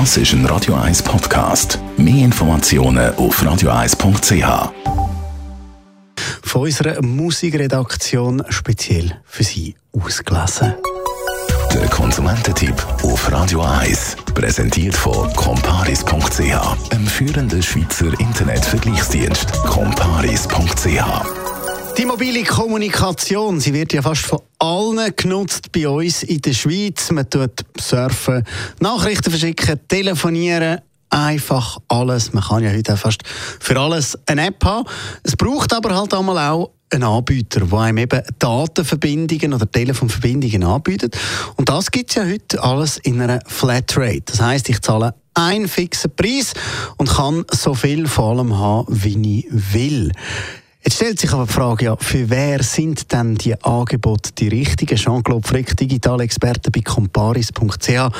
Das ist ein Radio 1 Podcast. Mehr Informationen auf radio1.ch. Von unserer Musikredaktion speziell für Sie ausgelesen. Der Konsumententipp auf Radio 1. Präsentiert von comparis.ch, einem führenden Schweizer Internetvergleichsdienst. comparis.ch die mobile Kommunikation, sie wird ja fast von allen genutzt bei uns in der Schweiz. Man tut surfen, Nachrichten verschicken, telefonieren, einfach alles. Man kann ja heute fast für alles eine App haben. Es braucht aber halt einmal auch einen Anbieter, der einem eben Datenverbindungen oder Telefonverbindungen anbietet. Und das gibt es ja heute alles in einer Flatrate. Das heißt, ich zahle einen fixen Preis und kann so viel vor allem haben, wie ich will. Jetzt stellt sich aber die Frage, ja, für wer sind denn die Angebote die richtigen? Jean-Claude Frick, Digitalexperte bei comparis.ch.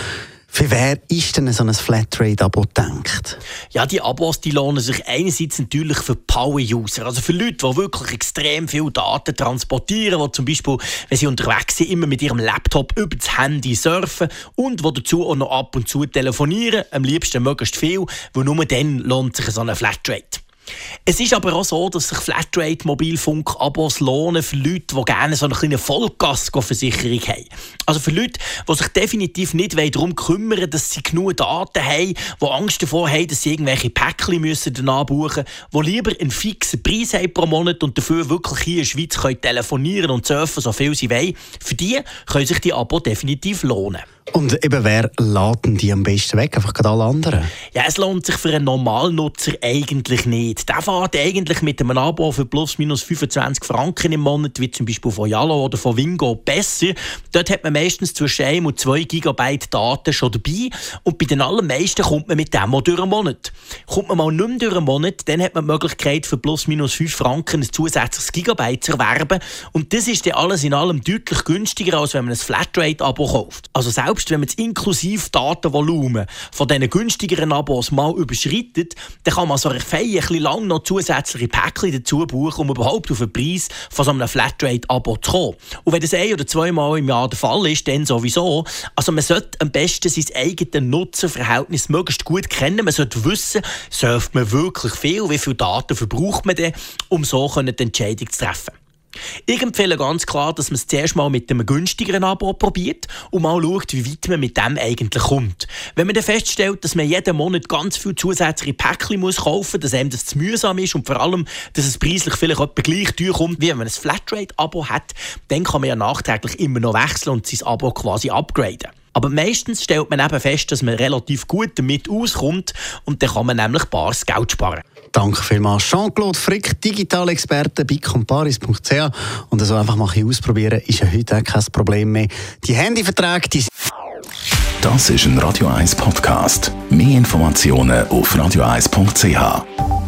Für wer ist denn so ein Flatrate-Abo gedacht? Ja, die Abos die lohnen sich einerseits natürlich für Power-User, also für Leute, die wirklich extrem viel Daten transportieren, die zum Beispiel, wenn sie unterwegs sind, immer mit ihrem Laptop über das Handy surfen und die dazu auch noch ab und zu telefonieren, am liebsten möglichst viel, weil nur dann lohnt sich so eine Flatrate. Es ist aber auch so, dass sich Flatrate-Mobilfunk-Abos lohnen für Leute, die gerne so eine kleine Vollgas-Versicherung haben. Also für Leute, die sich definitiv nicht darum kümmern dass sie genug Daten haben, die Angst davor haben, dass sie irgendwelche Päckchen müssen danach buchen müssen, die lieber einen fixen Preis haben pro Monat und dafür wirklich hier in der Schweiz können telefonieren und surfen, so viel sie wollen. Für die können sich die Abo definitiv lohnen. Und eben, wer laden die am besten weg? Einfach gerade alle anderen? Ja, es lohnt sich für einen Normalnutzer eigentlich nicht. Der fährt eigentlich mit einem Abo für plus minus 25 Franken im Monat, wie zum Beispiel von Yalo oder von Wingo, besser. Dort hat man meistens zwischen 1 und 2 GB Daten schon dabei. Und bei den allermeisten kommt man mit dem auch durch einen Monat. Kommt man mal nicht mehr durch einen Monat, dann hat man die Möglichkeit, für plus minus 5 Franken ein zusätzliches Gigabyte zu erwerben. Und das ist dann alles in allem deutlich günstiger, als wenn man ein Flatrate-Abo kauft. Also selbst wenn man das inklusive Datenvolumen von diesen günstigeren Abos mal überschreitet, dann kann man so fein ein bisschen lang noch zusätzliche Päckchen dazu buchen, um überhaupt auf den Preis von so einem Flatrate-Abo zu kommen. Und wenn das ein oder zweimal im Jahr der Fall ist, dann sowieso. Also man sollte am besten sein eigenes Nutzerverhältnis möglichst gut kennen. Man sollte wissen, surft man wirklich viel, wie viel Daten verbraucht man denn, um so die Entscheidung zu treffen. Ich empfehle ganz klar, dass man es zuerst mal mit einem günstigeren Abo probiert und mal schaut, wie weit man mit dem eigentlich kommt. Wenn man dann feststellt, dass man jeden Monat ganz viel zusätzliche Päckchen muss kaufen muss, dass einem das zu mühsam ist und vor allem, dass es preislich vielleicht etwa gleich teuer kommt, wie wenn man ein Flatrate-Abo hat, dann kann man ja nachträglich immer noch wechseln und sein Abo quasi upgraden. Aber meistens stellt man eben fest, dass man relativ gut damit auskommt und dann kann man nämlich bares Geld sparen. Danke vielmals, Jean-Claude Frick, Digitalexperte bei comparis.ch. Und so einfach mal ein ausprobieren, ist ja heute auch kein Problem mehr. Die Handyverträge, die Das ist ein Radio 1 Podcast. Mehr Informationen auf radio1.ch.